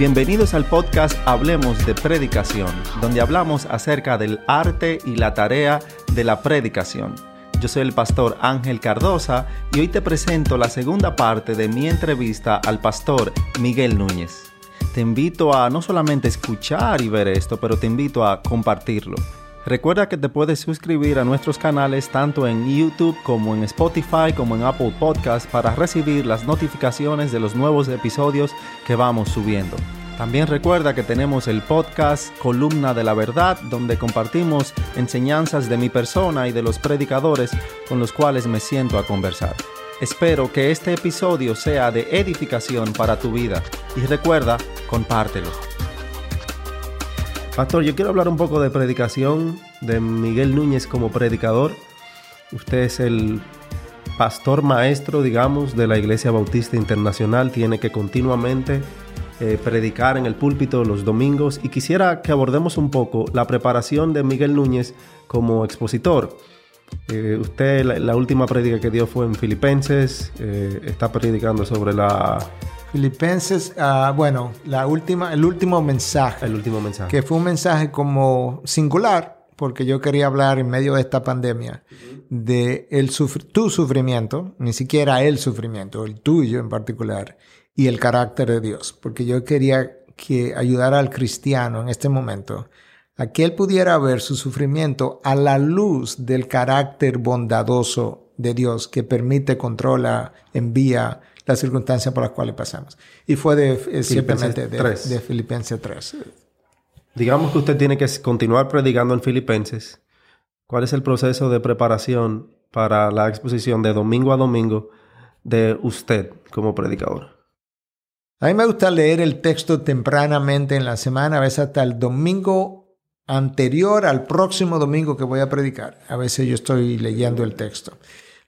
Bienvenidos al podcast Hablemos de Predicación, donde hablamos acerca del arte y la tarea de la predicación. Yo soy el pastor Ángel Cardosa y hoy te presento la segunda parte de mi entrevista al pastor Miguel Núñez. Te invito a no solamente escuchar y ver esto, pero te invito a compartirlo. Recuerda que te puedes suscribir a nuestros canales tanto en YouTube como en Spotify como en Apple Podcast para recibir las notificaciones de los nuevos episodios que vamos subiendo. También recuerda que tenemos el podcast Columna de la Verdad donde compartimos enseñanzas de mi persona y de los predicadores con los cuales me siento a conversar. Espero que este episodio sea de edificación para tu vida y recuerda, compártelo. Pastor, yo quiero hablar un poco de predicación, de Miguel Núñez como predicador. Usted es el pastor maestro, digamos, de la Iglesia Bautista Internacional. Tiene que continuamente eh, predicar en el púlpito los domingos y quisiera que abordemos un poco la preparación de Miguel Núñez como expositor. Eh, usted, la, última prédica que dio fue en Filipenses, eh, está predicando sobre la Filipenses, uh, bueno, la última, el último mensaje. El último mensaje. Que fue un mensaje como singular, porque yo quería hablar en medio de esta pandemia de el tu sufrimiento, ni siquiera el sufrimiento, el tuyo en particular, y el carácter de Dios, porque yo quería que ayudara al cristiano en este momento a que él pudiera ver su sufrimiento a la luz del carácter bondadoso de Dios que permite, controla, envía, las circunstancias por las cuales pasamos. Y fue de, eh, simplemente de, de, Filipenses 3. Digamos que usted tiene que continuar predicando en Filipenses. ¿Cuál es el proceso de preparación para la exposición de domingo a domingo de usted como predicador? A mí me gusta leer el texto tempranamente en la semana, a veces hasta el domingo anterior al próximo domingo que voy a predicar. A veces yo estoy leyendo el texto.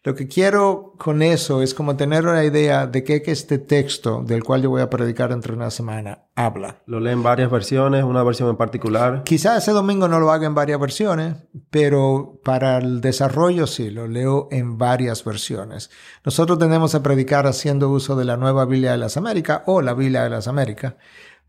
Lo que quiero con eso es como tener una idea de qué que este texto del cual yo voy a predicar entre una semana habla. ¿Lo lee en varias versiones, una versión en particular? Quizás ese domingo no lo haga en varias versiones, pero para el desarrollo sí, lo leo en varias versiones. Nosotros tenemos a predicar haciendo uso de la nueva Biblia de las Américas o la Biblia de las Américas,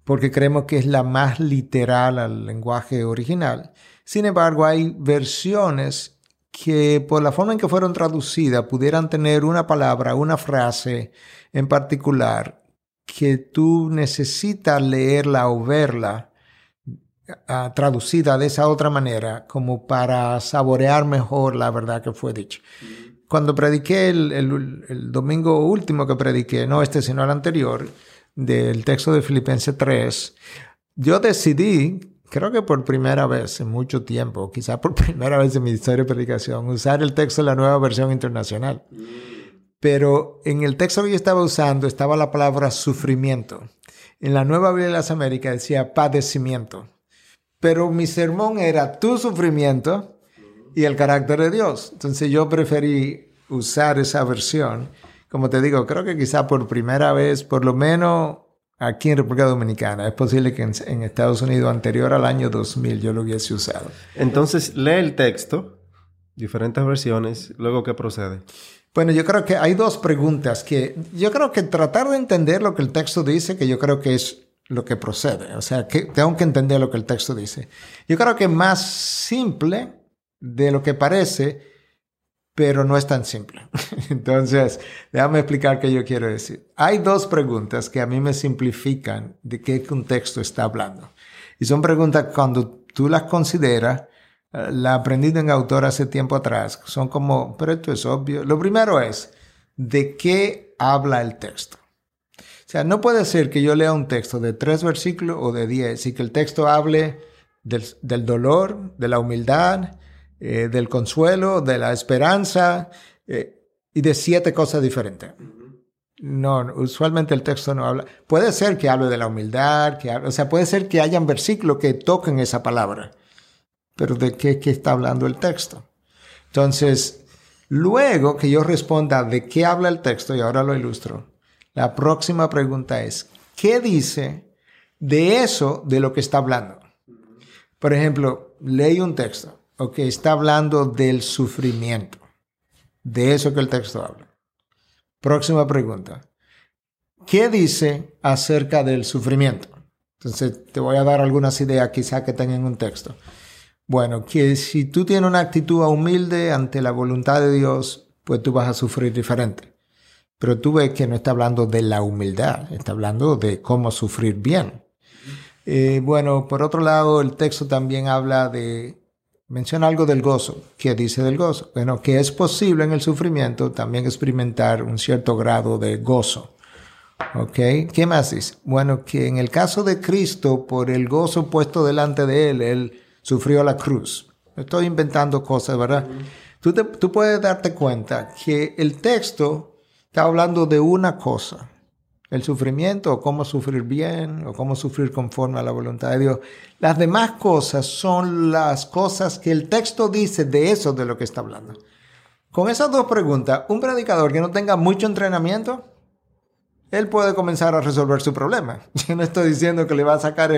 porque creemos que es la más literal al lenguaje original. Sin embargo, hay versiones que por la forma en que fueron traducidas pudieran tener una palabra, una frase en particular que tú necesitas leerla o verla ah, traducida de esa otra manera como para saborear mejor la verdad que fue dicha. Cuando prediqué el, el domingo último que prediqué, no este sino el anterior, del texto de Filipenses 3, yo decidí creo que por primera vez en mucho tiempo, quizá por primera vez en mi historia de predicación, usar el texto de la nueva versión internacional. Pero en el texto que yo estaba usando estaba la palabra sufrimiento. En la nueva Biblia de las Américas decía padecimiento. Pero mi sermón era tu sufrimiento y el carácter de Dios. Entonces yo preferí usar esa versión. Como te digo, creo que quizá por primera vez, por lo menos aquí en República Dominicana. Es posible que en, Estados Unidos anterior al año 2000 yo lo hubiese usado. Entonces, lee el texto, diferentes versiones, luego qué procede. Bueno, yo creo que hay dos preguntas que yo creo que tratar de entender lo que el texto dice, que yo creo que es lo que procede. O sea, que tengo que entender lo que el texto dice. Yo creo que más simple de lo que parece pero no es tan simple. Entonces, déjame explicar qué yo quiero decir. Hay dos preguntas que a mí me simplifican de qué contexto está hablando. Y son preguntas cuando tú las consideras, eh, la aprendí en autor hace tiempo atrás, son como, pero esto es obvio. Lo primero es, ¿de qué habla el texto? O sea, no puede ser que yo lea un texto de tres versículos o de diez y que el texto hable del, del dolor, de la humildad, eh, del consuelo, de la esperanza eh, y de siete cosas diferentes. No, usualmente el texto no habla. Puede ser que hable de la humildad, que o sea, puede ser que hayan versículos que toquen esa palabra, pero ¿de qué, qué está hablando el texto? Entonces, luego que yo responda de qué habla el texto, y ahora lo ilustro, la próxima pregunta es, ¿qué dice de eso de lo que está hablando? Por ejemplo, leí un texto Ok, está hablando del sufrimiento. De eso que el texto habla. Próxima pregunta. ¿Qué dice acerca del sufrimiento? Entonces, te voy a dar algunas ideas quizá que tengan un texto. Bueno, que si tú tienes una actitud humilde ante la voluntad de Dios, pues tú vas a sufrir diferente. Pero tú ves que no está hablando de la humildad, está hablando de cómo sufrir bien. Eh, bueno, por otro lado, el texto también habla de, menciona algo del gozo. ¿Qué dice del gozo? Bueno, que es posible en el sufrimiento también experimentar un cierto grado de gozo. ¿Ok? ¿Qué más dice? Bueno, que en el caso de Cristo, por el gozo puesto delante de él, él sufrió la cruz. Estoy inventando cosas, ¿verdad? Tú, tú puedes darte cuenta que el texto está hablando de una cosa, el sufrimiento o cómo sufrir bien o cómo sufrir conforme a la voluntad de Dios. Las demás cosas son las cosas que el texto dice de eso de lo que está hablando. Con esas dos preguntas, un predicador que no tenga mucho entrenamiento, él puede comenzar a resolver su problema. Yo no estoy diciendo que le va a sacar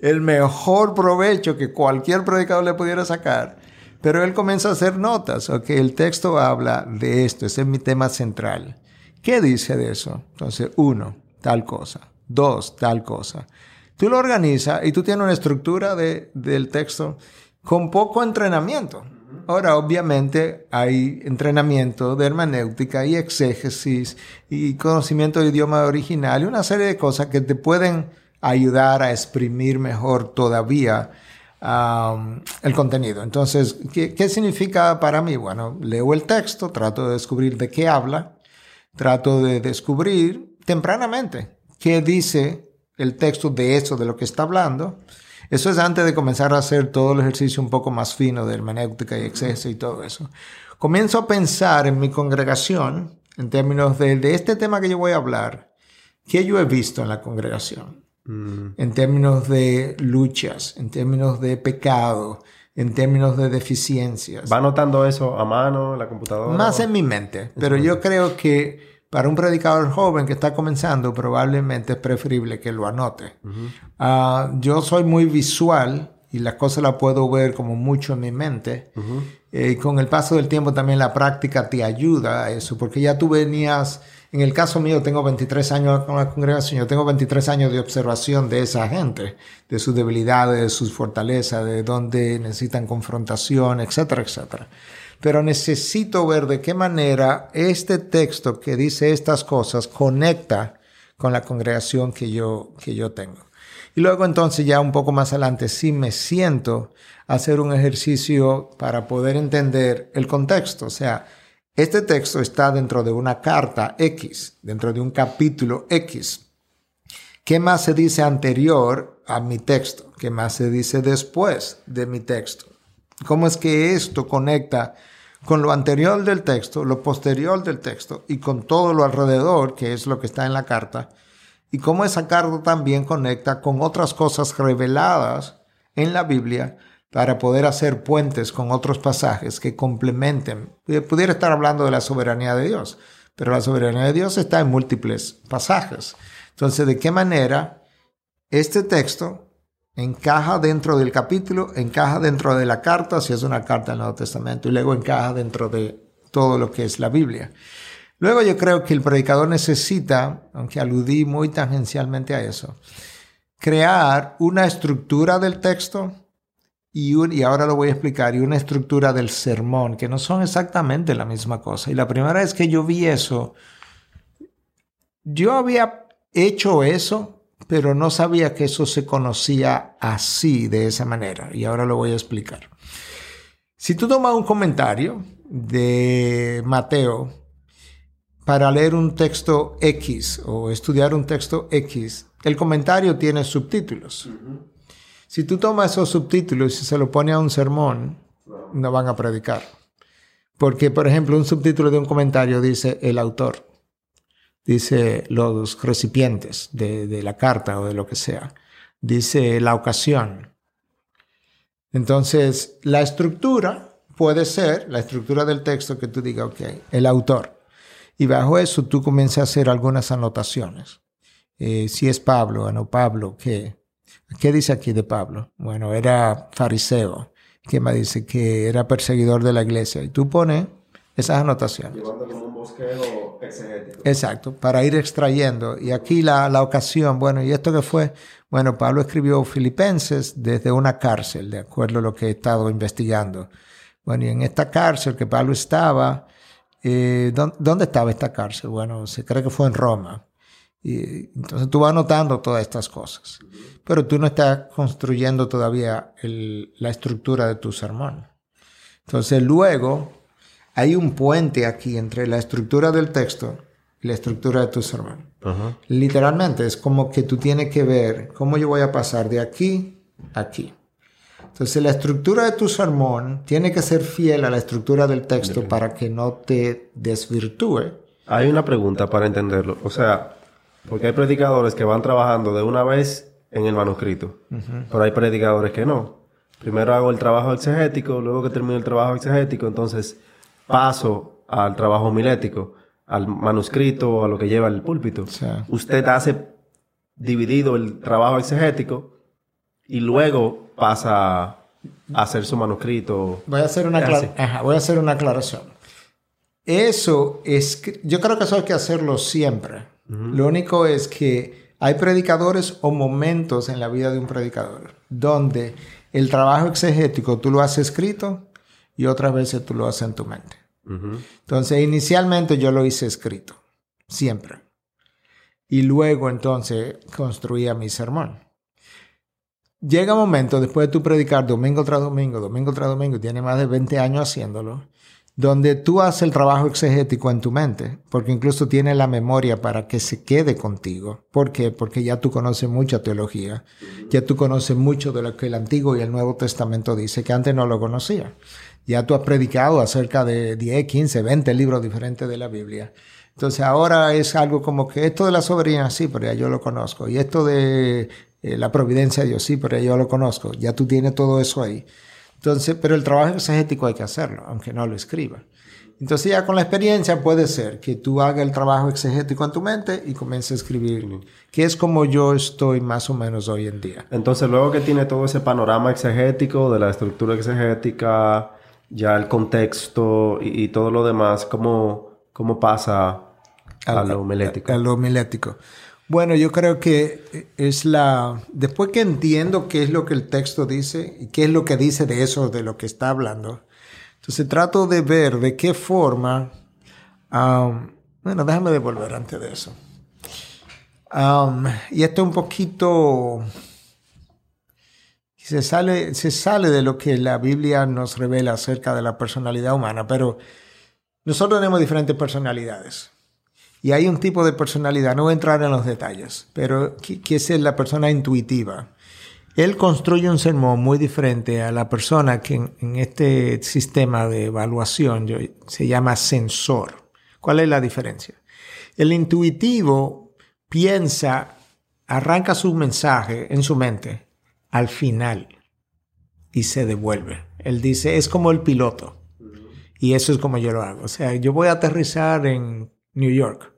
el, mejor provecho que cualquier predicador le pudiera sacar, pero él comienza a hacer notas, ok, el texto habla de esto, ese es mi tema central. ¿Qué dice de eso? Entonces, uno, tal cosa. Dos, tal cosa. Tú lo organizas y tú tienes una estructura de, del texto con poco entrenamiento. Ahora, obviamente, hay entrenamiento de hermenéutica y exégesis y conocimiento de idioma original y una serie de cosas que te pueden ayudar a exprimir mejor todavía el contenido. Entonces, ¿qué, ¿qué significa para mí? Bueno, leo el texto, trato de descubrir de qué habla, trato de descubrir tempranamente qué dice el texto de eso, de lo que está hablando eso es antes de comenzar a hacer todo el ejercicio un poco más fino de hermenéutica y exceso y todo eso. Comienzo a pensar en mi congregación en términos de, de este tema que yo voy a hablar, ¿qué yo he visto en la congregación? Mm. En términos de luchas, en términos de pecado, en términos de deficiencias. ¿Va anotando eso a mano, en la computadora? Más en mi mente, pero yo creo que para un predicador joven que está comenzando, probablemente es preferible que lo anote. Ah, yo soy muy visual y las cosas las puedo ver como mucho en mi mente. Eh, y con el paso del tiempo también la práctica te ayuda a eso, porque ya tú venías, en el caso mío tengo 23 años con la congregación, yo tengo 23 años de observación de esa gente, de sus debilidades, de sus fortalezas, de dónde necesitan confrontación, etcétera, etcétera pero necesito ver de qué manera este texto que dice estas cosas conecta con la congregación que yo, que yo tengo. Y luego entonces ya un poco más adelante sí me siento a hacer un ejercicio para poder entender el contexto. O sea, este texto está dentro de una carta X, dentro de un capítulo X. ¿Qué más se dice anterior a mi texto? ¿Qué más se dice después de mi texto? ¿Cómo es que esto conecta con lo anterior del texto, lo posterior del texto y con todo lo alrededor, que es lo que está en la carta, y cómo esa carta también conecta con otras cosas reveladas en la Biblia para poder hacer puentes con otros pasajes que complementen. Pudiera estar hablando de la soberanía de Dios, pero la soberanía de Dios está en múltiples pasajes. Entonces, ¿de qué manera este texto encaja dentro del capítulo, encaja dentro de la carta, si es una carta del Nuevo Testamento, y luego encaja dentro de todo lo que es la Biblia. Luego yo creo que el predicador necesita, aunque aludí muy tangencialmente a eso, crear una estructura del texto y, ahora lo voy a explicar, y una estructura del sermón, que no son exactamente la misma cosa. Y la primera vez que yo vi eso, yo había hecho eso pero no sabía que eso se conocía así, de esa manera, y ahora lo voy a explicar. Si tú tomas un comentario de Mateo para leer un texto X o estudiar un texto X, el comentario tiene subtítulos. Si tú tomas esos subtítulos y se lo pone a un sermón, no van a predicar. Porque, por ejemplo, un subtítulo de un comentario dice el autor dice los recipientes de, la carta o de lo que sea, dice la ocasión. Entonces, la estructura puede ser la estructura del texto que tú digas, ok, el autor. Y bajo eso tú comienzas a hacer algunas anotaciones. Eh, si es Pablo, no Pablo, ¿qué? ¿Qué dice aquí de Pablo? Bueno, era fariseo. ¿Qué más dice? Que era perseguidor de la iglesia. Y tú pones esas anotaciones. Un bosqueo exegético. Exacto, para ir extrayendo. Y aquí la, la ocasión, bueno, ¿y esto qué fue? Bueno, Pablo escribió Filipenses desde una cárcel, de acuerdo a lo que he estado investigando. Bueno, y en esta cárcel que Pablo estaba, eh, ¿dónde, estaba esta cárcel? Bueno, se cree que fue en Roma. Y, entonces tú vas notando todas estas cosas, pero tú no estás construyendo todavía el, la estructura de tu sermón. Entonces luego hay un puente aquí entre la estructura del texto y la estructura de tu sermón. Literalmente es como que tú tienes que ver cómo yo voy a pasar de aquí a aquí. Entonces la estructura de tu sermón tiene que ser fiel a la estructura del texto para que no te desvirtúe. Hay una pregunta para entenderlo. O sea, porque hay predicadores que van trabajando de una vez en el manuscrito, pero hay predicadores que no. Primero hago el trabajo exegético, luego que termino el trabajo exegético, entonces paso al trabajo homilético, al manuscrito, a lo que lleva el púlpito. Usted hace dividido el trabajo exegético y luego pasa a hacer su manuscrito. Voy a hacer una, voy a hacer una aclaración. Eso es, yo creo que eso hay que hacerlo siempre. Lo único es que hay predicadores o momentos en la vida de un predicador donde el trabajo exegético tú lo has escrito y otras veces tú lo haces en tu mente. Entonces, inicialmente yo lo hice escrito, siempre. Y luego entonces construía mi sermón. Llega un momento, después de tu predicar domingo tras domingo, domingo tras domingo, tiene más de 20 años haciéndolo, donde tú haces el trabajo exegético en tu mente, porque incluso tienes la memoria para que se quede contigo. ¿Por qué? Porque ya tú conoces mucha teología, ya tú conoces mucho de lo que el Antiguo y el Nuevo Testamento dice, que antes no lo conocía. Ya tú has predicado acerca de 10, 15, 20 libros diferentes de la Biblia. Entonces ahora es algo como que esto de la soberanía, sí, pero ya yo lo conozco. Y esto de eh, la providencia de Dios, sí, pero ya yo lo conozco. Ya tú tienes todo eso ahí. Entonces, pero el trabajo exegético hay que hacerlo, aunque no lo escriba. Entonces ya con la experiencia puede ser que tú hagas el trabajo exegético en tu mente y comiences a escribir, que es como yo estoy más o menos hoy en día. Entonces luego que tiene todo ese panorama exegético de la estructura exegética, ya el contexto y, todo lo demás, ¿cómo, cómo pasa a, lo homilético? A, lo homilético. Bueno, yo creo que es la... Después que entiendo qué es lo que el texto dice y qué es lo que dice de eso, de lo que está hablando, entonces trato de ver de qué forma... Bueno, déjame devolver antes de eso. Y esto es un poquito se sale, se sale de lo que la Biblia nos revela acerca de la personalidad humana, pero nosotros tenemos diferentes personalidades. Y hay un tipo de personalidad, no voy a entrar en los detalles, pero que, es la persona intuitiva. Él construye un sermón muy diferente a la persona que en, este sistema de evaluación se llama sensor. ¿Cuál es la diferencia? El intuitivo piensa, arranca su mensaje en su mente al final y se devuelve. Él dice, es como el piloto. Y eso es como yo lo hago. O sea, yo voy a aterrizar en New York.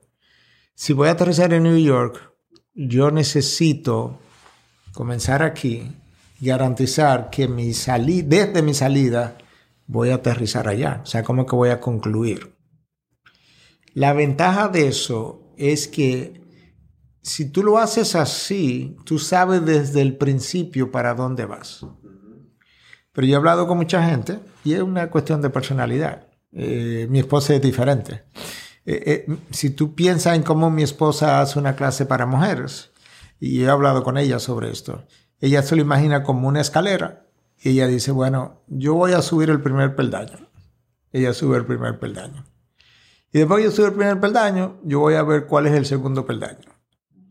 Si voy a aterrizar en New York, yo necesito comenzar aquí y garantizar que mi salida, desde mi salida, voy a aterrizar allá. O sea, como que voy a concluir. La ventaja de eso es que si tú lo haces así, tú sabes desde el principio para dónde vas. Pero yo he hablado con mucha gente y es una cuestión de personalidad. Eh, mi esposa es diferente. Eh, eh, si tú piensas en cómo mi esposa hace una clase para mujeres, y he hablado con ella sobre esto, ella se lo imagina como una escalera y ella dice, bueno, yo voy a subir el primer peldaño. Ella sube el primer peldaño. Y después que yo subo el primer peldaño, yo voy a ver cuál es el segundo peldaño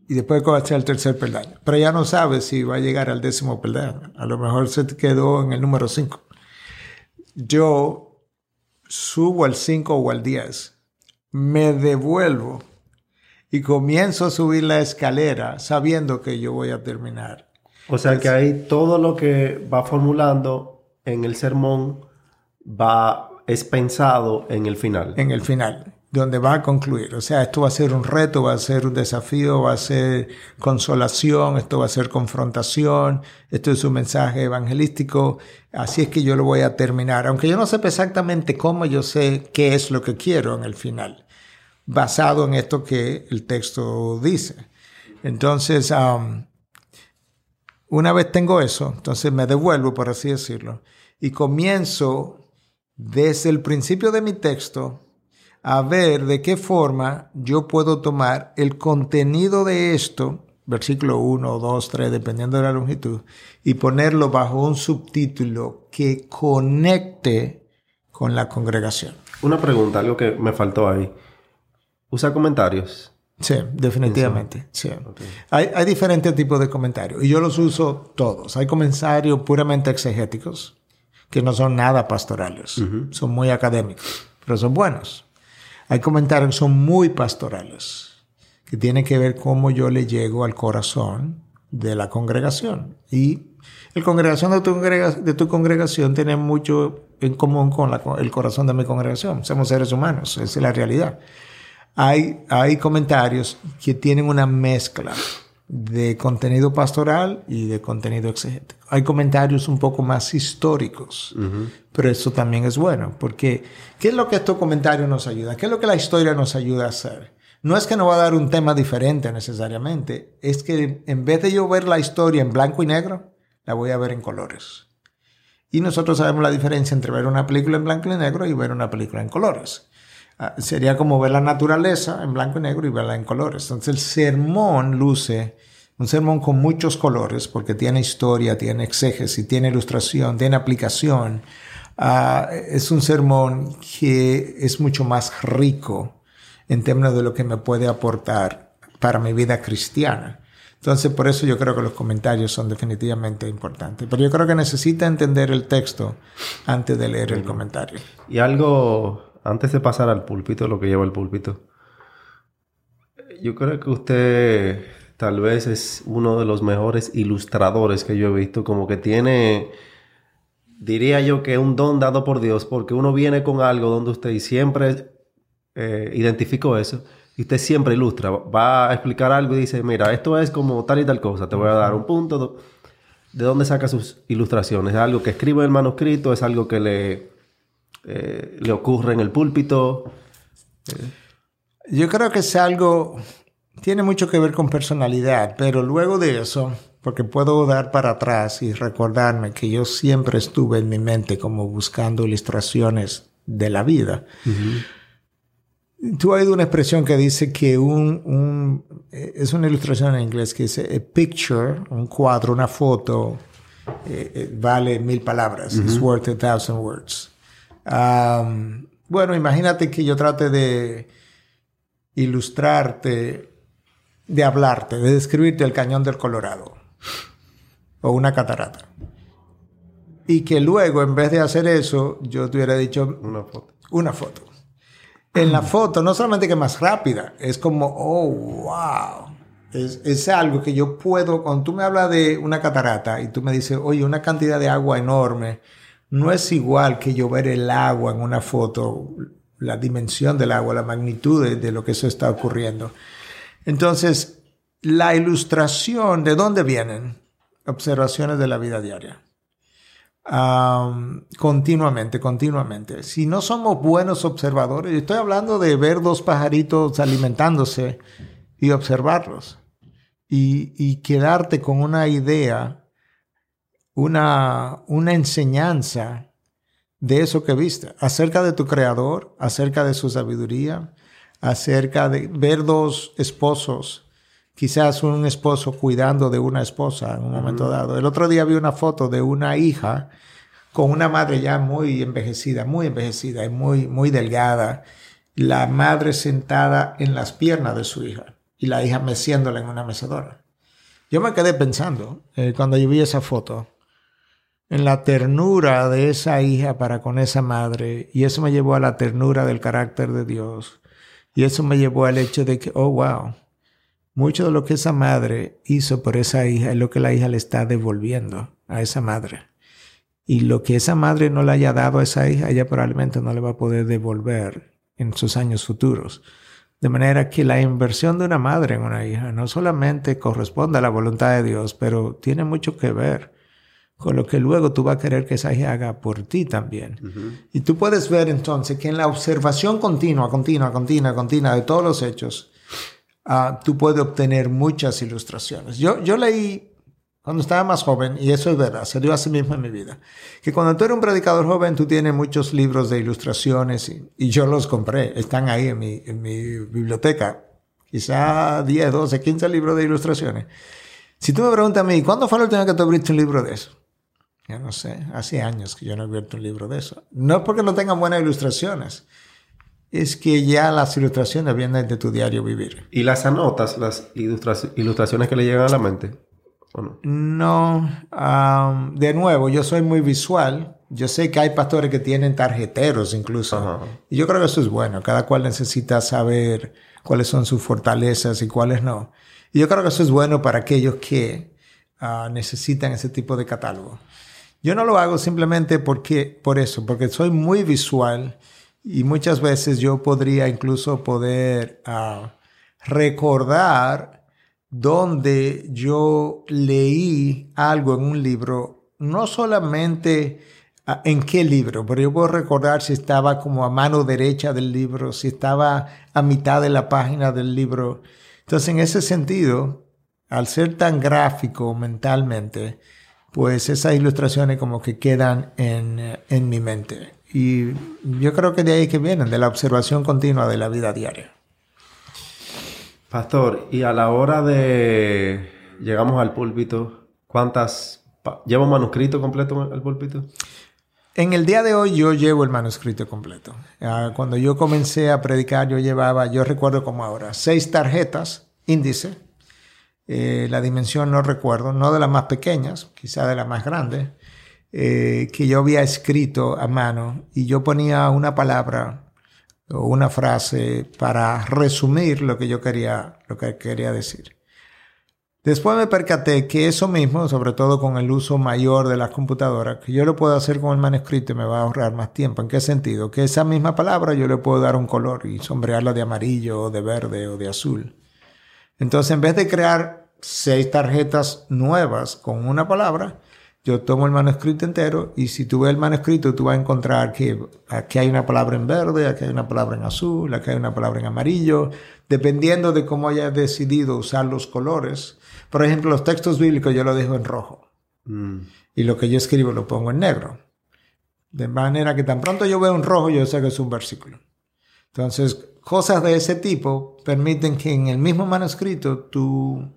y después ser el tercer peldaño. Pero ya no sabe si va a llegar al décimo peldaño. A lo mejor se quedó en el número 5. Yo subo al 5 o al 10, me devuelvo y comienzo a subir la escalera sabiendo que yo voy a terminar. O sea que ahí todo lo que va formulando en el sermón va es pensado en el final. En el final. donde va a concluir. O sea, esto va a ser un reto, va a ser un desafío, va a ser consolación, esto va a ser confrontación, esto es un mensaje evangelístico, así es que yo lo voy a terminar. Aunque yo no sepa exactamente cómo, yo sé qué es lo que quiero en el final, basado en esto que el texto dice. Entonces, una vez tengo eso, entonces me devuelvo, por así decirlo, y comienzo desde el principio de mi texto a ver de qué forma yo puedo tomar el contenido de esto, versículo 1, 2, 3, dependiendo de la longitud, y ponerlo bajo un subtítulo que conecte con la congregación. Una pregunta, algo que me faltó ahí. ¿Usa comentarios? Sí, definitivamente. Sí. Hay, hay, diferentes tipos de comentarios y yo los uso todos. Hay comentarios puramente exegéticos que no son nada pastorales, son muy académicos, pero son buenos. Hay comentarios que son muy pastorales, que tienen que ver cómo yo le llego al corazón de la congregación. Y el congregación de tu, de tu congregación tiene mucho en común con el corazón de mi congregación. Somos seres humanos, esa es la realidad. Hay, hay comentarios que tienen una mezcla de contenido pastoral y de contenido exegético. Hay comentarios un poco más históricos, pero eso también es bueno, porque ¿qué es lo que estos comentarios nos ayudan? ¿Qué es lo que la historia nos ayuda a hacer? No es que nos va a dar un tema diferente necesariamente, es que en vez de yo ver la historia en blanco y negro, la voy a ver en colores. Y nosotros sabemos la diferencia entre ver una película en blanco y negro y ver una película en colores. Ah, sería como ver la naturaleza en blanco y negro y verla en colores. Entonces el sermón luce un sermón con muchos colores porque tiene historia, tiene exégesis, tiene ilustración, tiene aplicación. Ah, es un sermón que es mucho más rico en términos de lo que me puede aportar para mi vida cristiana. Entonces, por eso yo creo que los comentarios son definitivamente importantes. Pero yo creo que necesita entender el texto antes de leer el comentario. Y algo antes de pasar al púlpito, lo que lleva el púlpito, yo creo que usted tal vez es uno de los mejores ilustradores que yo he visto, como que tiene, diría yo que un don dado por Dios, porque uno viene con algo donde usted siempre eh, identificó eso, y usted siempre ilustra, va a explicar algo y dice, mira, esto es como tal y tal cosa, te voy a dar un punto. ¿De dónde saca sus ilustraciones? ¿Es algo que escribe en el manuscrito? ¿Es algo que le eh, le ocurre en el púlpito? Yo creo que es algo, tiene mucho que ver con personalidad, pero luego de eso, porque puedo dar para atrás y recordarme que yo siempre estuve en mi mente como buscando ilustraciones de la vida. Tú has oído una expresión que dice que un, es una ilustración en inglés que dice a picture, un cuadro, una foto, eh, eh, vale mil palabras. It's worth a thousand words bueno, imagínate que yo trate de ilustrarte, de hablarte, de describirte el cañón del Colorado o una catarata. Y que luego, en vez de hacer eso, yo te hubiera dicho una foto. Una foto. En la foto, no solamente que más rápida, es como, oh, wow. Es, es, algo que yo puedo, cuando tú me hablas de una catarata y tú me dices, oye, una cantidad de agua enorme, no es igual que yo ver el agua en una foto, la dimensión del agua, la magnitud de, lo que eso está ocurriendo. Entonces, la ilustración, ¿de dónde vienen? Observaciones de la vida diaria. continuamente, continuamente. Si no somos buenos observadores, estoy hablando de ver dos pajaritos alimentándose y observarlos y, y quedarte con una idea una, una enseñanza de eso que viste, acerca de tu creador, acerca de su sabiduría, acerca de ver dos esposos, quizás un esposo cuidando de una esposa en un momento dado. El otro día vi una foto de una hija con una madre ya muy envejecida, muy envejecida y muy, muy delgada, la madre sentada en las piernas de su hija y la hija meciéndola en una mecedora. Yo me quedé pensando eh, cuando yo vi esa foto, en la ternura de esa hija para con esa madre, y eso me llevó a la ternura del carácter de Dios, y eso me llevó al hecho de que, oh, wow, mucho de lo que esa madre hizo por esa hija es lo que la hija le está devolviendo a esa madre. Y lo que esa madre no le haya dado a esa hija, ella probablemente no le va a poder devolver en sus años futuros. De manera que la inversión de una madre en una hija no solamente corresponde a la voluntad de Dios, pero tiene mucho que ver con lo que luego tú vas a querer que esa haga por ti también. Y tú puedes ver entonces que en la observación continua, continua, continua, continua de todos los hechos, uh, tú puedes obtener muchas ilustraciones. Yo, yo leí cuando estaba más joven, y eso es verdad, se dio así mismo en mi vida, que cuando tú eres un predicador joven, tú tienes muchos libros de ilustraciones y, y yo los compré, están ahí en mi, en mi biblioteca, quizá 10, 12, 15 libros de ilustraciones. Si tú me preguntas a mí, ¿cuándo fue la última vez que tú abriste un libro de eso? Ya no sé, hace años que yo no he abierto un libro de eso. No es porque no tengan buenas ilustraciones, es que ya las ilustraciones vienen de tu diario vivir. ¿Y las anotas, las ilustraciones que le llegan a la mente? no? de nuevo, yo soy muy visual. Yo sé que hay pastores que tienen tarjeteros incluso. Y yo creo que eso es bueno. Cada cual necesita saber cuáles son sus fortalezas y cuáles no. Y yo creo que eso es bueno para aquellos que ah, necesitan ese tipo de catálogo. Yo no lo hago simplemente porque, por eso, porque soy muy visual y muchas veces yo podría incluso poder uh, recordar donde yo leí algo en un libro, no solamente uh, en qué libro, pero yo puedo recordar si estaba como a mano derecha del libro, si estaba a mitad de la página del libro. Entonces, en ese sentido, al ser tan gráfico mentalmente, pues esas ilustraciones como que quedan en, en mi mente. Y yo creo que de ahí que vienen, de la observación continua de la vida diaria. Pastor, y a la hora de llegamos al púlpito, ¿cuántas lleva un manuscrito completo al púlpito? En el día de hoy yo llevo el manuscrito completo. Ah, cuando yo comencé a predicar, yo llevaba, yo recuerdo como ahora, seis tarjetas índice. Eh, la dimensión no recuerdo, no de las más pequeñas, quizá de las más grandes. Eh, que yo había escrito a mano y yo ponía una palabra o una frase para resumir lo que yo quería, lo que quería decir. Después me percaté que eso mismo, sobre todo con el uso mayor de las computadoras, que yo lo puedo hacer con el manuscrito y me va a ahorrar más tiempo. ¿En qué sentido? Que esa misma palabra yo le puedo dar un color y sombrearla de amarillo o de verde o de azul. Entonces, en vez de crear seis tarjetas nuevas con una palabra, yo tomo el manuscrito entero y si tú ves el manuscrito, tú vas a encontrar que aquí hay una palabra en verde, aquí hay una palabra en azul, aquí hay una palabra en amarillo, dependiendo de cómo hayas decidido usar los colores. Por ejemplo, los textos bíblicos yo los dejo en rojo mm. y lo que yo escribo lo pongo en negro. De manera que tan pronto yo veo un rojo, yo sé que es un versículo. Entonces, cosas de ese tipo permiten que en el mismo manuscrito tú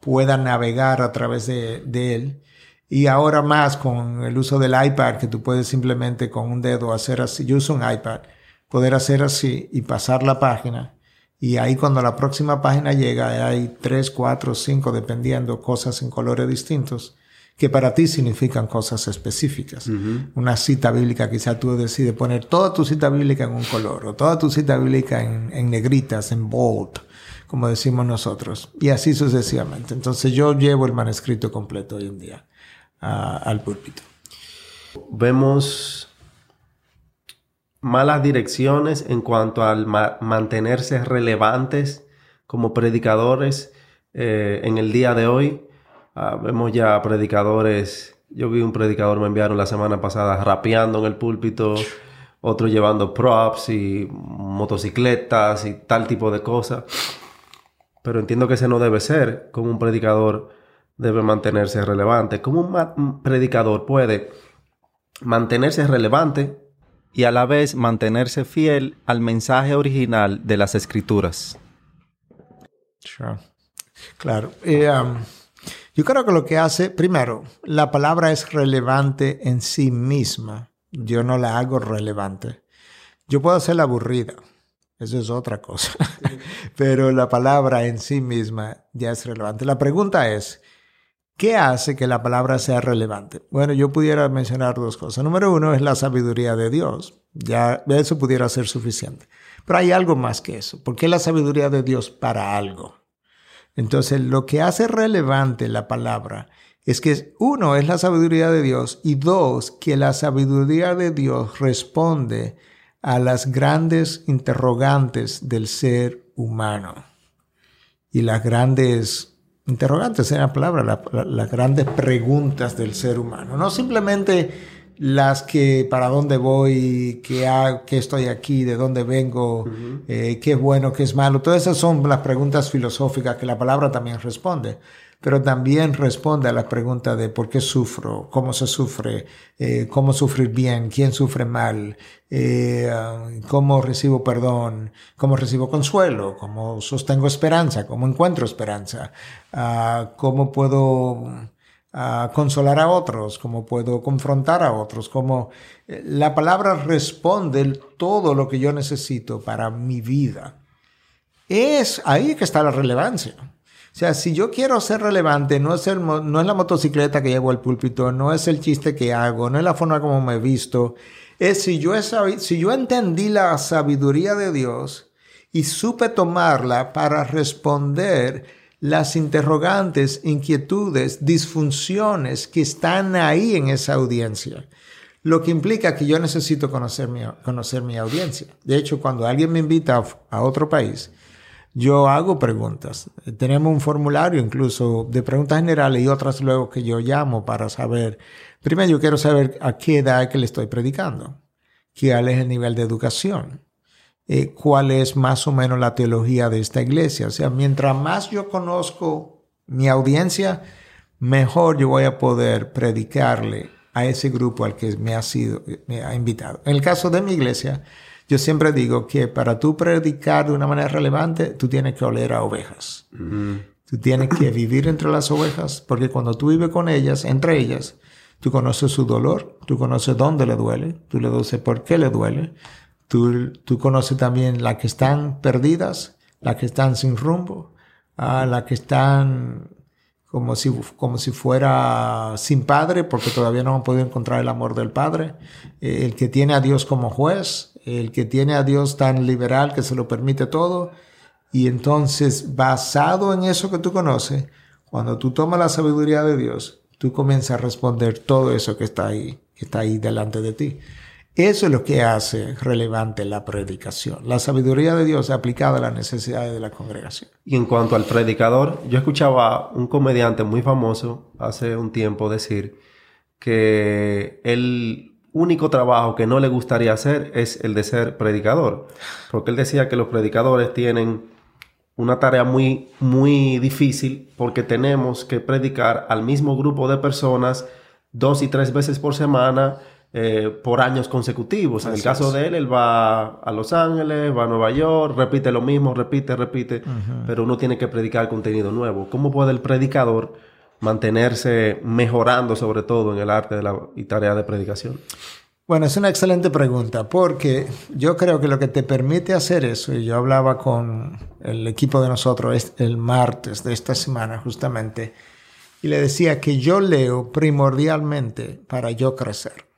puedas navegar a través de, él y ahora más con el uso del iPad, que tú puedes simplemente con un dedo hacer así. Yo uso un iPad, poder hacer así y pasar la página. Y ahí cuando la próxima página llega, hay tres, cuatro, cinco, dependiendo, cosas en colores distintos que para ti significan cosas específicas. Una cita bíblica, quizá tú decides poner toda tu cita bíblica en un color o toda tu cita bíblica en, en negritas, en bold, como decimos nosotros. Y así sucesivamente. Entonces yo llevo el manuscrito completo hoy en día al púlpito. Vemos malas direcciones en cuanto al mantenerse relevantes como predicadores eh, en el día de hoy. Ah, vemos ya predicadores, yo vi un predicador, me enviaron la semana pasada rapeando en el púlpito, otro llevando props y motocicletas y tal tipo de cosas. Pero entiendo que ese no debe ser como un predicador debe mantenerse relevante. ¿Cómo un predicador puede mantenerse relevante y a la vez mantenerse fiel al mensaje original de las escrituras? Claro. Eh, um, yo creo que lo que hace, primero, la palabra es relevante en sí misma. Yo no la hago relevante. Yo puedo hacerla aburrida. Eso es otra cosa. Pero la palabra en sí misma ya es relevante. La pregunta es, ¿Qué hace que la palabra sea relevante? Bueno, yo pudiera mencionar dos cosas. Número uno es la sabiduría de Dios. Ya eso pudiera ser suficiente. Pero hay algo más que eso. ¿Por qué la sabiduría de Dios para algo? Entonces, lo que hace relevante la palabra es que uno es la sabiduría de Dios y dos, que la sabiduría de Dios responde a las grandes interrogantes del ser humano. Y las grandes interrogantes, en la palabra, las grandes preguntas del ser humano. No simplemente las que para dónde voy, qué, qué estoy aquí, de dónde vengo, eh, qué es bueno, qué es malo. Todas esas son las preguntas filosóficas que la palabra también responde pero también responde a la pregunta de por qué sufro, cómo se sufre, eh, cómo sufrir bien, quién sufre mal, eh, cómo recibo perdón, cómo recibo consuelo, cómo sostengo esperanza, cómo encuentro esperanza, ah, cómo puedo ah, consolar a otros, cómo puedo confrontar a otros, cómo eh, la palabra responde todo lo que yo necesito para mi vida. Es ahí que está la relevancia. O sea, si yo quiero ser relevante, no es, el, no es la motocicleta que llevo al púlpito, no es el chiste que hago, no es la forma como me he visto, es si yo, si yo entendí la sabiduría de Dios y supe tomarla para responder las interrogantes, inquietudes, disfunciones que están ahí en esa audiencia. Lo que implica que yo necesito conocer mi, conocer mi audiencia. De hecho, cuando alguien me invita a otro país, yo hago preguntas. Tenemos un formulario incluso de preguntas generales y otras luego que yo llamo para saber. Primero yo quiero saber a qué edad que le estoy predicando, cuál es el nivel de educación, eh, cuál es más o menos la teología de esta iglesia. O sea, mientras más yo conozco mi audiencia, mejor yo voy a poder predicarle a ese grupo al que me ha sido, me ha invitado. En el caso de mi iglesia, yo siempre digo que para tú predicar de una manera relevante, tú tienes que oler a ovejas. Tú tienes que vivir entre las ovejas, porque cuando tú vives con ellas, entre ellas, tú conoces su dolor, tú conoces dónde le duele, tú le dices por qué le duele, tú, tú conoces también las que están perdidas, las que están sin rumbo, a las que están como si, como si fuera sin padre, porque todavía no han podido encontrar el amor del padre, el que tiene a Dios como juez, el que tiene a Dios tan liberal que se lo permite todo. Y entonces, basado en eso que tú conoces, cuando tú tomas la sabiduría de Dios, tú comienzas a responder todo eso que está ahí, que está ahí delante de ti. Eso es lo que hace relevante la predicación, la sabiduría de Dios aplicada a las necesidades de la congregación. Y en cuanto al predicador, yo escuchaba un comediante muy famoso hace un tiempo decir que él único trabajo que no le gustaría hacer es el de ser predicador. Porque él decía que los predicadores tienen una tarea muy, muy difícil porque tenemos que predicar al mismo grupo de personas dos y tres veces por semana eh, por años consecutivos. en el caso de él, él va a Los Ángeles, va a Nueva York, repite lo mismo, repite, repite, pero uno tiene que predicar contenido nuevo. ¿Cómo puede el predicador mantenerse mejorando sobre todo en el arte de la, y tarea de predicación? Bueno, es una excelente pregunta porque yo creo que lo que te permite hacer eso, y yo hablaba con el equipo de nosotros el martes de esta semana justamente, y le decía que yo leo primordialmente para yo crecer.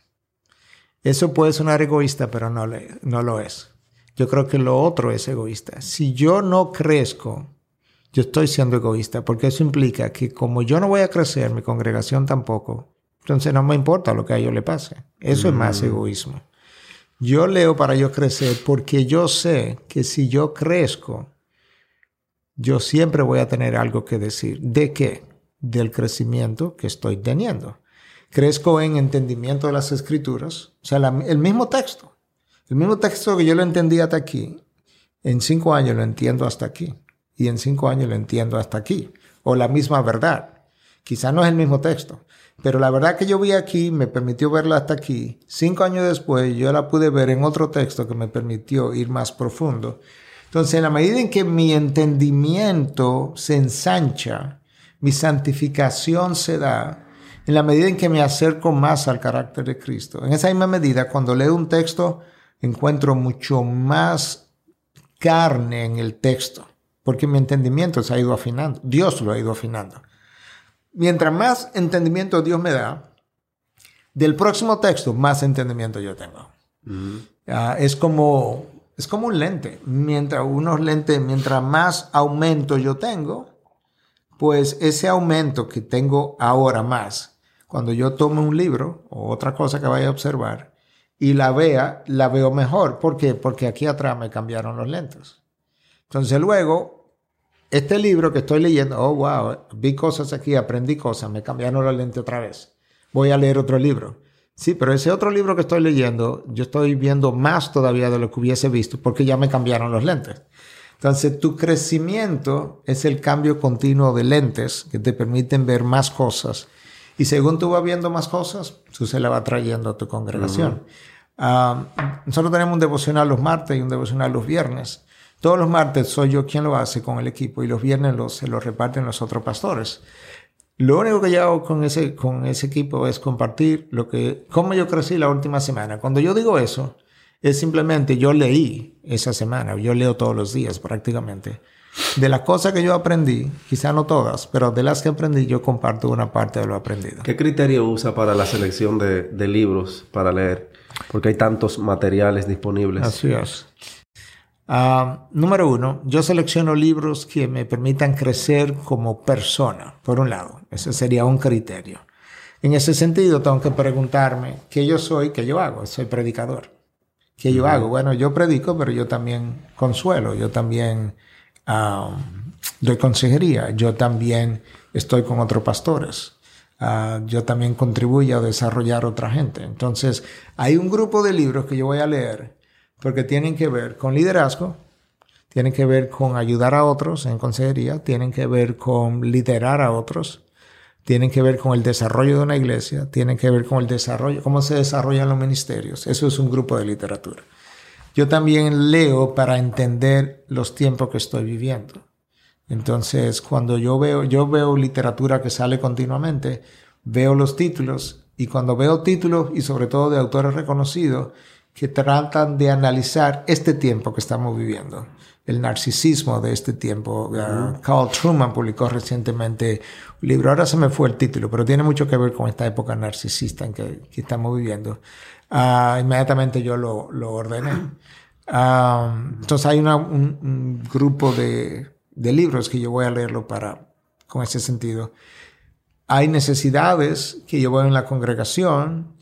Eso puede sonar egoísta, pero no, no lo es. Yo creo que lo otro es egoísta. Si yo no crezco yo estoy siendo egoísta, porque eso implica que como yo no voy a crecer, mi congregación tampoco, entonces no me importa lo que a ellos le pase. Eso es más mm. egoísmo. Yo leo para yo crecer porque yo sé que si yo crezco, yo siempre voy a tener algo que decir. ¿De qué? Del crecimiento que estoy teniendo. Crezco en entendimiento de las escrituras, o sea, el mismo texto. El mismo texto que yo lo entendí hasta aquí, en cinco años lo entiendo hasta aquí y en cinco años lo entiendo hasta aquí. O la misma verdad. Quizá no es el mismo texto, pero la verdad que yo vi aquí me permitió verla hasta aquí. Cinco años después yo la pude ver en otro texto que me permitió ir más profundo. Entonces, en la medida en que mi entendimiento se ensancha, mi santificación se da, en la medida en que me acerco más al carácter de Cristo. En esa misma medida, cuando leo un texto, encuentro mucho más carne en el texto porque mi entendimiento se ha ido afinando, Dios lo ha ido afinando. Mientras más entendimiento Dios me da, del próximo texto, más entendimiento yo tengo. Ah, es, como, es como un lente. Mientras unos lentes, mientras más aumento yo tengo, pues ese aumento que tengo ahora más, cuando yo tomo un libro o otra cosa que vaya a observar, y la vea, la veo mejor. ¿Por qué? Porque aquí atrás me cambiaron los lentes. Entonces luego, este libro que estoy leyendo, oh, wow, vi cosas aquí, aprendí cosas, me cambiaron los lentes otra vez. Voy a leer otro libro. Sí, pero ese otro libro que estoy leyendo, yo estoy viendo más todavía de lo que hubiese visto porque ya me cambiaron los lentes. Entonces, tu crecimiento es el cambio continuo de lentes que te permiten ver más cosas. Y según tú vas viendo más cosas, tú se la va trayendo a tu congregación. Ah, nosotros tenemos un devocional los martes y un devocional los viernes. Todos los martes soy yo quien lo hace con el equipo y los viernes los, se lo reparten los otros pastores. Lo único que yo hago con ese, con ese equipo es compartir lo que, cómo yo crecí la última semana. Cuando yo digo eso, es simplemente yo leí esa semana, yo leo todos los días prácticamente. De las cosas que yo aprendí, quizá no todas, pero de las que aprendí yo comparto una parte de lo aprendido. ¿Qué criterio usa para la selección de, de libros para leer? Porque hay tantos materiales disponibles. Así es. Ah, número uno, yo selecciono libros que me permitan crecer como persona, por un lado. Ese sería un criterio. En ese sentido, tengo que preguntarme qué yo soy, qué yo hago. Soy predicador. ¿Qué yo hago? Bueno, yo predico, pero yo también consuelo, yo también ah, doy consejería, yo también estoy con otros pastores. Ah, yo también contribuyo a desarrollar otra gente. Entonces, hay un grupo de libros que yo voy a leer porque tienen que ver con liderazgo, tienen que ver con ayudar a otros en consejería, tienen que ver con liderar a otros, tienen que ver con el desarrollo de una iglesia, tienen que ver con el desarrollo, cómo se desarrollan los ministerios. Eso es un grupo de literatura. Yo también leo para entender los tiempos que estoy viviendo. Entonces, cuando yo veo, yo veo literatura que sale continuamente, veo los títulos y cuando veo títulos y sobre todo de autores reconocidos que tratan de analizar este tiempo que estamos viviendo, el narcisismo de este tiempo. Uh, Carl Truman publicó recientemente un libro, ahora se me fue el título, pero tiene mucho que ver con esta época narcisista en que, estamos viviendo. Uh, inmediatamente yo lo, lo ordené. Uh, entonces hay una, un grupo de de libros que yo voy a leerlo para, con ese sentido. Hay necesidades que yo veo en la congregación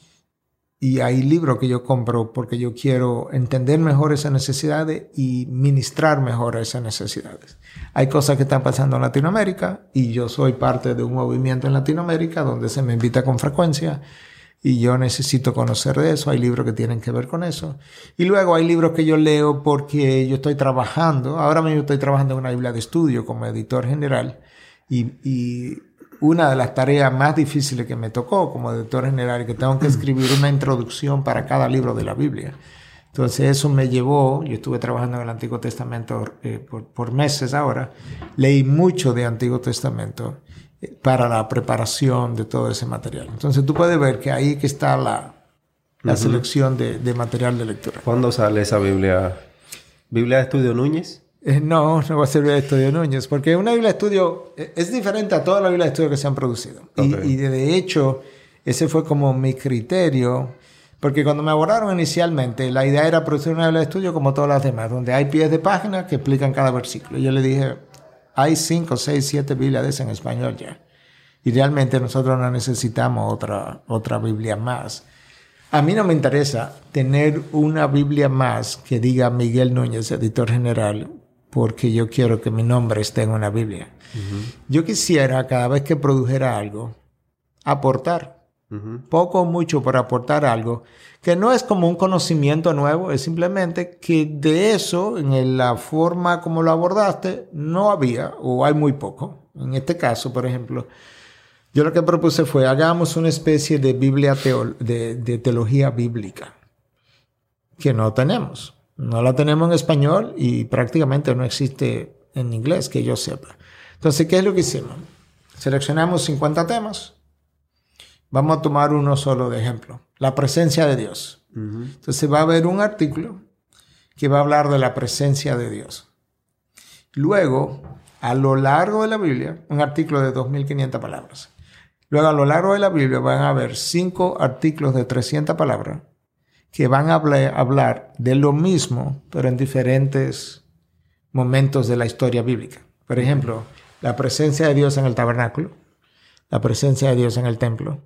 y hay libros que yo compro porque yo quiero entender mejor esas necesidades y ministrar mejor esas necesidades. Hay cosas que están pasando en Latinoamérica y yo soy parte de un movimiento en Latinoamérica donde se me invita con frecuencia y yo necesito conocer de eso. Hay libros que tienen que ver con eso. Y luego hay libros que yo leo porque yo estoy trabajando. Ahora mismo estoy trabajando en una Biblia de estudio como editor general y, y una de las tareas más difíciles que me tocó como editor general es que tengo que escribir una introducción para cada libro de la Biblia. Entonces eso me llevó, yo estuve trabajando en el Antiguo Testamento eh, por, por meses ahora, leí mucho de Antiguo Testamento para la preparación de todo ese material. Entonces tú puedes ver que ahí que está la, la selección de, de, material de lectura. ¿Cuándo sale esa Biblia? ¿Biblia de Estudio Núñez? Eh, no, no va a ser Biblia de Estudio Núñez, porque una Biblia de Estudio eh, es diferente a todas las Biblias de Estudio que se han producido. Y, y, de hecho, ese fue como mi criterio, porque cuando me abordaron inicialmente, la idea era producir una Biblia de Estudio como todas las demás, donde hay pies de página que explican cada versículo. Y yo le dije, hay cinco, seis, siete Biblias en español ya. Y realmente nosotros no necesitamos otra, otra Biblia más. A mí no me interesa tener una Biblia más que diga Miguel Núñez, editor general, porque yo quiero que mi nombre esté en una Biblia. Yo quisiera, cada vez que produjera algo, aportar. Poco o mucho por aportar algo, que no es como un conocimiento nuevo, es simplemente que de eso, en la forma como lo abordaste, no había o hay muy poco. En este caso, por ejemplo, yo lo que propuse fue hagamos una especie de Biblia de, de teología bíblica, que no tenemos. No la tenemos en español y prácticamente no existe en inglés, que yo sepa. Entonces, ¿qué es lo que hicimos? Seleccionamos 50 temas Vamos a tomar uno solo de ejemplo. La presencia de Dios. Entonces va a haber un artículo que va a hablar de la presencia de Dios. Luego, a lo largo de la Biblia, un artículo de 2.500 palabras. Luego, a lo largo de la Biblia van a haber cinco artículos de 300 palabras que van a hablar de lo mismo, pero en diferentes momentos de la historia bíblica. Por ejemplo, la presencia de Dios en el tabernáculo, la presencia de Dios en el templo,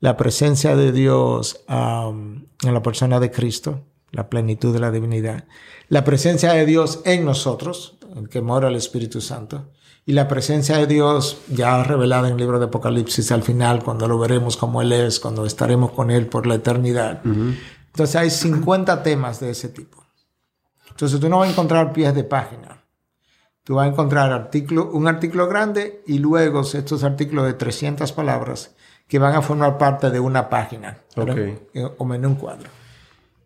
la presencia de Dios en la persona de Cristo, la plenitud de la divinidad, la presencia de Dios en nosotros, en que mora el Espíritu Santo, y la presencia de Dios ya revelada en el libro de Apocalipsis al final, cuando lo veremos como Él es, cuando estaremos con Él por la eternidad. Entonces hay 50 temas de ese tipo. Entonces tú no vas a encontrar pies de página. Tú vas a encontrar artículo, un artículo grande y luego estos artículos de 300 palabras que van a formar parte de una página okay. o en un cuadro.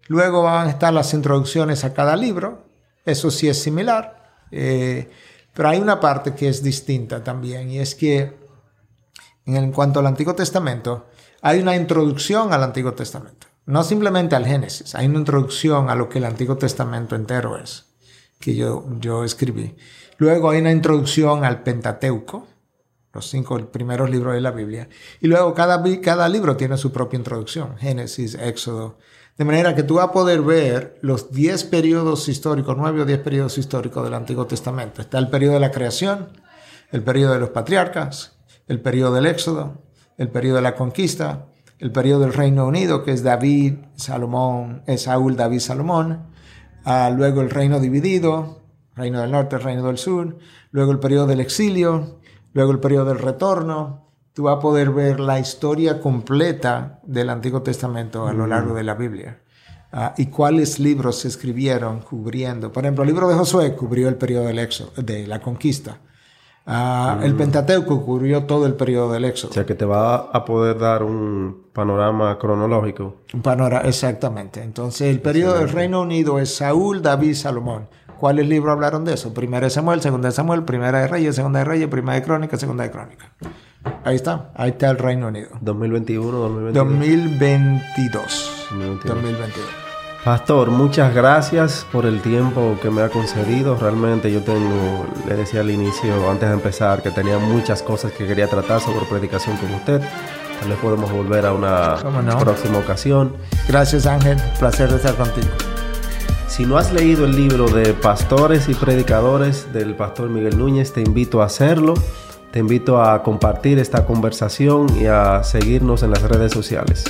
Luego van a estar las introducciones a cada libro. Eso sí es similar. Eh, pero hay una parte que es distinta también y es que en cuanto al Antiguo Testamento, hay una introducción al Antiguo Testamento. No simplemente al Génesis, hay una introducción a lo que el Antiguo Testamento entero es, que yo, yo escribí. Luego hay una introducción al Pentateuco, los cinco primeros libros de la Biblia. Y luego cada, cada libro tiene su propia introducción, Génesis, Éxodo, de manera que tú vas a poder ver los 10 periodos históricos, 9 o 10 periodos históricos del Antiguo Testamento. Está el periodo de la creación, el periodo de los patriarcas, el periodo del Éxodo, el periodo de la conquista, el periodo del Reino Unido, que es David, Salomón, es Saúl, David, Salomón. Ah, luego el reino dividido, reino del norte, reino del sur. Luego el periodo del exilio, luego el periodo del retorno, tú vas a poder ver la historia completa del Antiguo Testamento a lo largo de la Biblia. Ah, y cuáles libros se escribieron cubriendo. Por ejemplo, el libro de Josué cubrió el periodo del éxodo, de la conquista. Ah, el Pentateuco cubrió todo el periodo del éxodo. O sea, que te va a poder dar un panorama cronológico. Un panorama, exactamente. Entonces, el periodo del Reino Unido es Saúl, David, Salomón. ¿Cuáles libros hablaron de eso? Primera de Samuel, Segunda de Samuel, Primera de Reyes, Segunda de Reyes, Primera de Crónica, Segunda de Crónica. Ahí está, ahí está el Reino Unido. 2021, 2022. 2022. 2022. Pastor, muchas gracias por el tiempo que me ha concedido. Realmente yo tengo, le decía al inicio, antes de empezar, que tenía muchas cosas que quería tratar sobre predicación con usted. Tal vez podemos volver a una próxima ocasión. Gracias Ángel, placer de estar contigo. Si no has leído el libro de Pastores y Predicadores del pastor Miguel Núñez, te invito a hacerlo. Te invito a compartir esta conversación y a seguirnos en las redes sociales.